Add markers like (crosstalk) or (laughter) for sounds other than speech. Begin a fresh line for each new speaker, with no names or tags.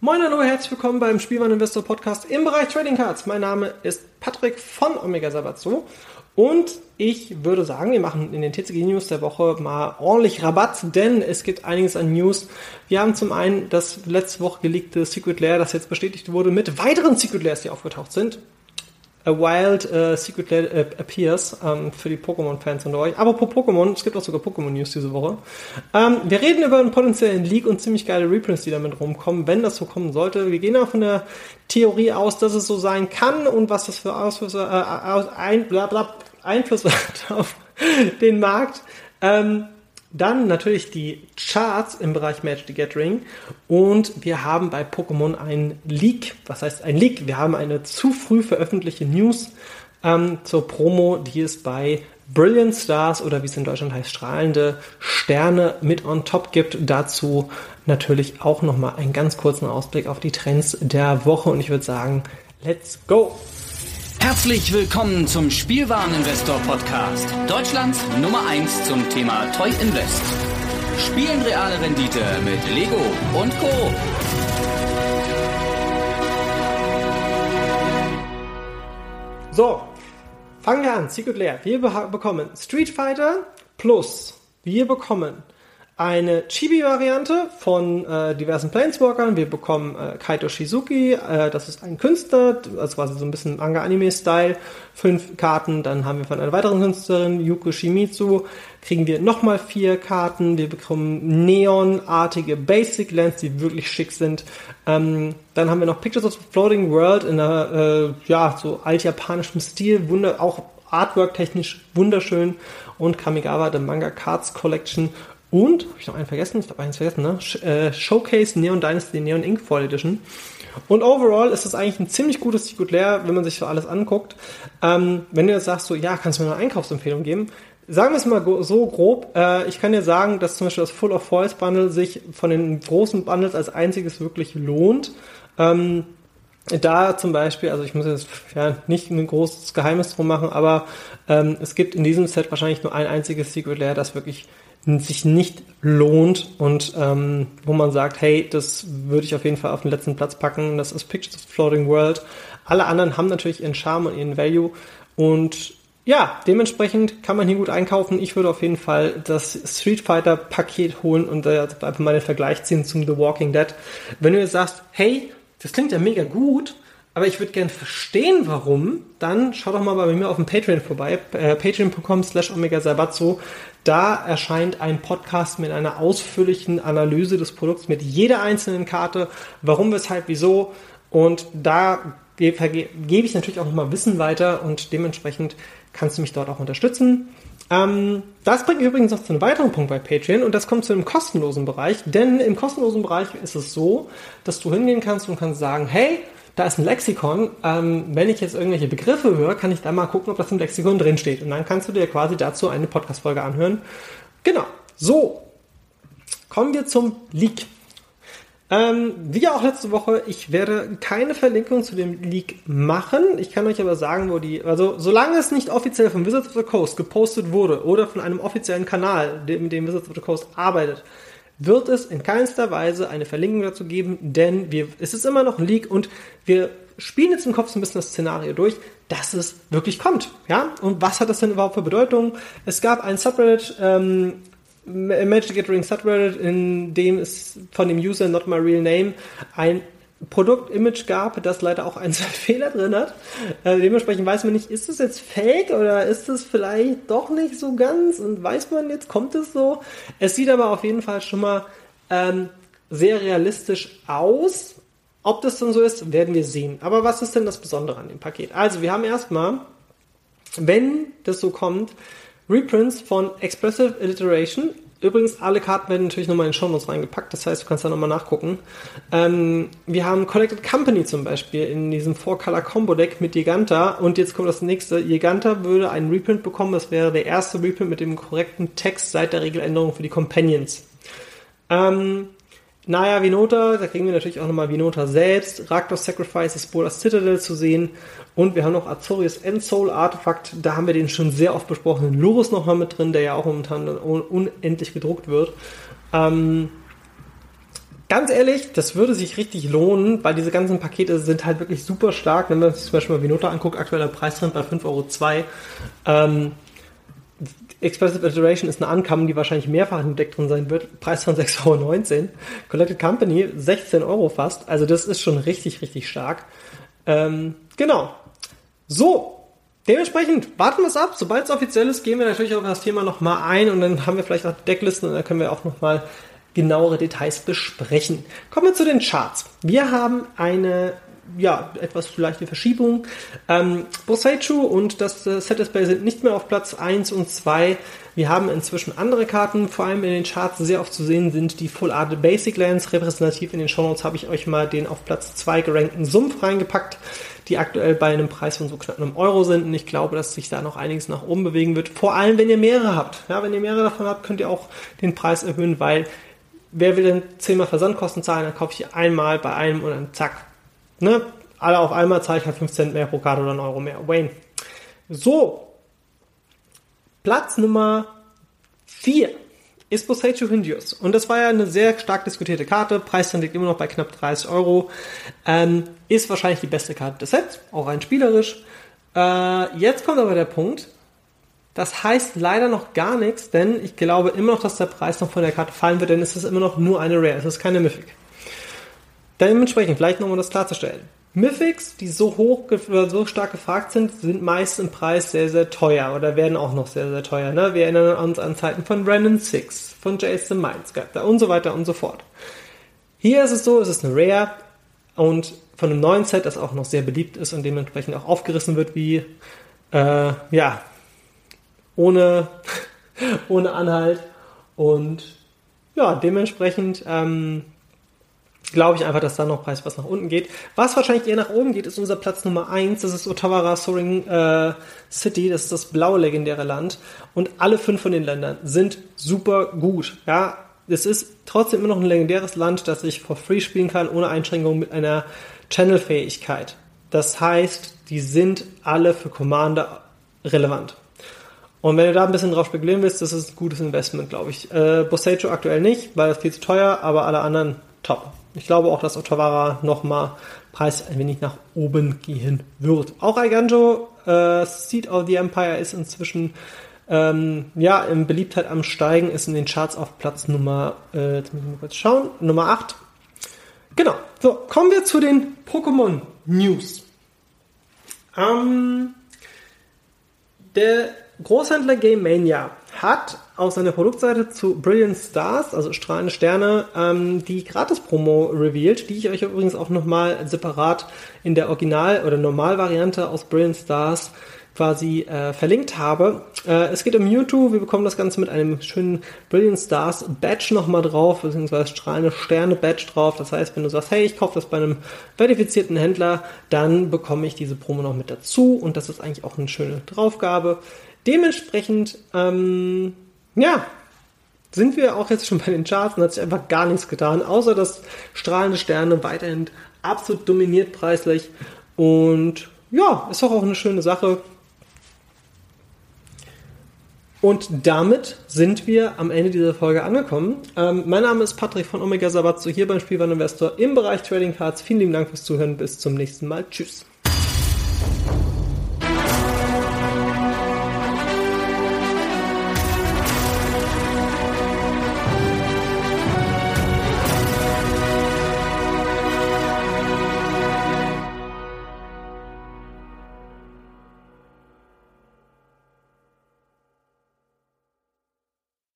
Moin hallo, herzlich willkommen beim Spielmann Investor Podcast im Bereich Trading Cards. Mein Name ist Patrick von Omega Sabatso und ich würde sagen, wir machen in den TCG News der Woche mal ordentlich Rabatt, denn es gibt einiges an News. Wir haben zum einen das letzte Woche geleakte Secret Lair, das jetzt bestätigt wurde, mit weiteren Secret Lairs, die aufgetaucht sind. A Wild uh, Secret uh, Appears ähm, für die Pokémon-Fans unter euch. Aber pro Pokémon, es gibt auch sogar Pokémon-News diese Woche. Ähm, wir reden über einen potenziellen Leak und ziemlich geile Reprints, die damit rumkommen, wenn das so kommen sollte. Wir gehen auch von der Theorie aus, dass es so sein kann und was das für Ausflüsse, äh, ein, bla, bla, Einfluss (laughs) hat auf den Markt. Ähm, dann natürlich die Charts im Bereich Magic the Gathering und wir haben bei Pokémon ein Leak. Was heißt ein Leak? Wir haben eine zu früh veröffentlichte News ähm, zur Promo, die es bei Brilliant Stars oder wie es in Deutschland heißt, strahlende Sterne mit on top gibt. Dazu natürlich auch nochmal einen ganz kurzen Ausblick auf die Trends der Woche und ich würde sagen, let's go!
Herzlich willkommen zum Spielwareninvestor Podcast. Deutschlands Nummer 1 zum Thema Toy Invest. Spielen reale Rendite mit Lego und Co.
So, fangen wir an. Secret Lair. Wir bekommen Street Fighter Plus. Wir bekommen eine Chibi-Variante von äh, diversen Planeswalkern. Wir bekommen äh, Kaito Shizuki, äh, das ist ein Künstler, also quasi so ein bisschen Manga-Anime-Style. Fünf Karten. Dann haben wir von einer weiteren Künstlerin, Yuko Shimizu, kriegen wir nochmal vier Karten. Wir bekommen neonartige Basic Lands, die wirklich schick sind. Ähm, dann haben wir noch Pictures of the Floating World in einer, äh, ja, so altjapanischem Stil, wunder, auch Artwork-technisch wunderschön. Und Kamigawa, The Manga Cards Collection und, habe ich noch einen vergessen? Ich habe eins vergessen, ne? Äh, Showcase Neon Dynasty Neon Ink Fall Edition. Und overall ist das eigentlich ein ziemlich gutes Secret Lair, wenn man sich so alles anguckt. Ähm, wenn du jetzt sagst, so, ja, kannst du mir eine Einkaufsempfehlung geben? Sagen wir es mal so grob. Äh, ich kann dir sagen, dass zum Beispiel das Full of Foils Bundle sich von den großen Bundles als einziges wirklich lohnt. Ähm, da zum Beispiel, also ich muss jetzt ja nicht ein großes Geheimnis drum machen, aber ähm, es gibt in diesem Set wahrscheinlich nur ein einziges Secret Lair, das wirklich sich nicht lohnt und ähm, wo man sagt, hey, das würde ich auf jeden Fall auf den letzten Platz packen. Das ist Pictures of Floating World. Alle anderen haben natürlich ihren Charme und ihren Value und ja, dementsprechend kann man hier gut einkaufen. Ich würde auf jeden Fall das Street Fighter Paket holen und äh, einfach mal den Vergleich ziehen zum The Walking Dead. Wenn du jetzt sagst, hey, das klingt ja mega gut, aber ich würde gerne verstehen, warum, dann schau doch mal bei mir auf dem Patreon vorbei, äh, patreon.com slash omega Da erscheint ein Podcast mit einer ausführlichen Analyse des Produkts mit jeder einzelnen Karte, warum, weshalb, wieso. Und da gebe ich natürlich auch nochmal Wissen weiter und dementsprechend kannst du mich dort auch unterstützen. Ähm, das bringt mich übrigens noch zu einem weiteren Punkt bei Patreon und das kommt zu einem kostenlosen Bereich, denn im kostenlosen Bereich ist es so, dass du hingehen kannst und kannst sagen, hey, da ist ein Lexikon. Ähm, wenn ich jetzt irgendwelche Begriffe höre, kann ich da mal gucken, ob das im Lexikon drin steht. Und dann kannst du dir quasi dazu eine Podcast-Folge anhören. Genau. So. Kommen wir zum Leak. Ähm, wie auch letzte Woche, ich werde keine Verlinkung zu dem Leak machen. Ich kann euch aber sagen, wo die, also solange es nicht offiziell von Wizards of the Coast gepostet wurde oder von einem offiziellen Kanal, mit dem Wizards of the Coast arbeitet, wird es in keinster Weise eine Verlinkung dazu geben, denn wir, es ist immer noch ein Leak und wir spielen jetzt im Kopf so ein bisschen das Szenario durch, dass es wirklich kommt. Ja? Und was hat das denn überhaupt für Bedeutung? Es gab ein Subreddit, ähm, Magic Gathering Subreddit, in dem es von dem User Not My Real Name ein Produktimage gab, das leider auch einen (laughs) Fehler drin hat. Äh, dementsprechend weiß man nicht, ist es jetzt fake oder ist es vielleicht doch nicht so ganz und weiß man jetzt, kommt es so? Es sieht aber auf jeden Fall schon mal ähm, sehr realistisch aus. Ob das dann so ist, werden wir sehen. Aber was ist denn das Besondere an dem Paket? Also, wir haben erstmal, wenn das so kommt, Reprints von Expressive Alliteration Übrigens, alle Karten werden natürlich nochmal in den Shownotes reingepackt, das heißt, du kannst da nochmal nachgucken. Ähm, wir haben Collected Company zum Beispiel in diesem 4-Color-Combo-Deck mit Giganta und jetzt kommt das nächste. Giganta würde einen Reprint bekommen, das wäre der erste Reprint mit dem korrekten Text seit der Regeländerung für die Companions. Ähm, Naya Vinota, da kriegen wir natürlich auch nochmal Vinota selbst, Raktos Sacrifice, Spoilers Citadel zu sehen und wir haben noch Azorius Endsoul Artefakt, da haben wir den schon sehr oft besprochenen Lurus nochmal mit drin, der ja auch momentan unendlich gedruckt wird. Ähm, ganz ehrlich, das würde sich richtig lohnen, weil diese ganzen Pakete sind halt wirklich super stark. Wenn man sich zum Beispiel mal Vinota anguckt, aktueller Preisrand bei 5,02 Euro. Ähm, Expressive Iteration ist eine Ankam, die wahrscheinlich mehrfach im Deck drin sein wird. Preis von 6,19 Euro. Collected Company 16 Euro fast. Also das ist schon richtig, richtig stark. Ähm, genau. So. Dementsprechend warten wir es ab. Sobald es offiziell ist, gehen wir natürlich auf das Thema nochmal ein und dann haben wir vielleicht auch Decklisten und dann können wir auch nochmal genauere Details besprechen. Kommen wir zu den Charts. Wir haben eine ja, etwas leichte Verschiebung. Ähm, Bosechu und das äh, Set Display sind nicht mehr auf Platz 1 und 2. Wir haben inzwischen andere Karten, vor allem in den Charts sehr oft zu sehen sind die Full Art Basic Lands. Repräsentativ in den Show Notes habe ich euch mal den auf Platz 2 gerankten Sumpf reingepackt, die aktuell bei einem Preis von so knapp einem Euro sind. Und ich glaube, dass sich da noch einiges nach oben bewegen wird. Vor allem, wenn ihr mehrere habt. Ja, wenn ihr mehrere davon habt, könnt ihr auch den Preis erhöhen, weil wer will denn zehnmal Versandkosten zahlen, dann kaufe ich einmal bei einem und dann zack. Ne? Alle auf einmal zahle ich halt 5 Cent mehr pro Karte oder einen Euro mehr. Wayne. So. Platz Nummer 4 ist Bosechu Hindius. Und das war ja eine sehr stark diskutierte Karte. Preisstand liegt immer noch bei knapp 30 Euro. Ähm, ist wahrscheinlich die beste Karte des Sets, auch rein spielerisch. Äh, jetzt kommt aber der Punkt, das heißt leider noch gar nichts, denn ich glaube immer noch, dass der Preis noch von der Karte fallen wird, denn es ist immer noch nur eine Rare, es ist keine Mythic. Dementsprechend, vielleicht nochmal das klarzustellen. Mythics, die so hoch oder so stark gefragt sind, sind meist im Preis sehr, sehr teuer oder werden auch noch sehr, sehr teuer. Ne? Wir erinnern uns an Zeiten von Brandon Six, von Jason Mindscape und so weiter und so fort. Hier ist es so, es ist eine Rare und von einem neuen Set, das auch noch sehr beliebt ist und dementsprechend auch aufgerissen wird wie, äh, ja, ohne, (laughs) ohne Anhalt. Und ja, dementsprechend ähm, glaube ich einfach, dass da noch Preis was nach unten geht. Was wahrscheinlich eher nach oben geht, ist unser Platz Nummer 1. Das ist Otawara Soaring äh, City. Das ist das blaue legendäre Land. Und alle fünf von den Ländern sind super gut. Ja, es ist trotzdem immer noch ein legendäres Land, das ich for free spielen kann, ohne Einschränkung mit einer Channel-Fähigkeit. Das heißt, die sind alle für Commander relevant. Und wenn du da ein bisschen drauf spekulieren willst, das ist ein gutes Investment, glaube ich. Äh, Bosecho aktuell nicht, weil das viel zu teuer, aber alle anderen top. Ich glaube auch, dass Otawara nochmal Preis ein wenig nach oben gehen wird. Auch Aiganjo, äh, Seed of the Empire ist inzwischen ähm, ja, in Beliebtheit am Steigen, ist in den Charts auf Platz Nummer, äh, jetzt muss ich mal kurz schauen, Nummer 8. Genau. So, kommen wir zu den Pokémon News. Ähm, der Großhändler Game Mania hat auf seiner Produktseite zu Brilliant Stars, also strahlende Sterne, ähm, die Gratis-Promo revealed, die ich euch übrigens auch nochmal separat in der Original- oder Normalvariante aus Brilliant Stars quasi äh, verlinkt habe. Äh, es geht um Mewtwo. Wir bekommen das Ganze mit einem schönen Brilliant Stars Badge nochmal drauf, beziehungsweise strahlende Sterne Badge drauf. Das heißt, wenn du sagst, hey, ich kaufe das bei einem verifizierten Händler, dann bekomme ich diese Promo noch mit dazu und das ist eigentlich auch eine schöne Draufgabe. Dementsprechend, ähm, ja, sind wir auch jetzt schon bei den Charts und hat sich einfach gar nichts getan, außer dass strahlende Sterne weiterhin absolut dominiert preislich. Und ja, ist auch eine schöne Sache. Und damit sind wir am Ende dieser Folge angekommen. Ähm, mein Name ist Patrick von Omega Sabatzo hier beim Spielwareninvestor im Bereich Trading Cards. Vielen lieben Dank fürs Zuhören. Bis zum nächsten Mal. Tschüss.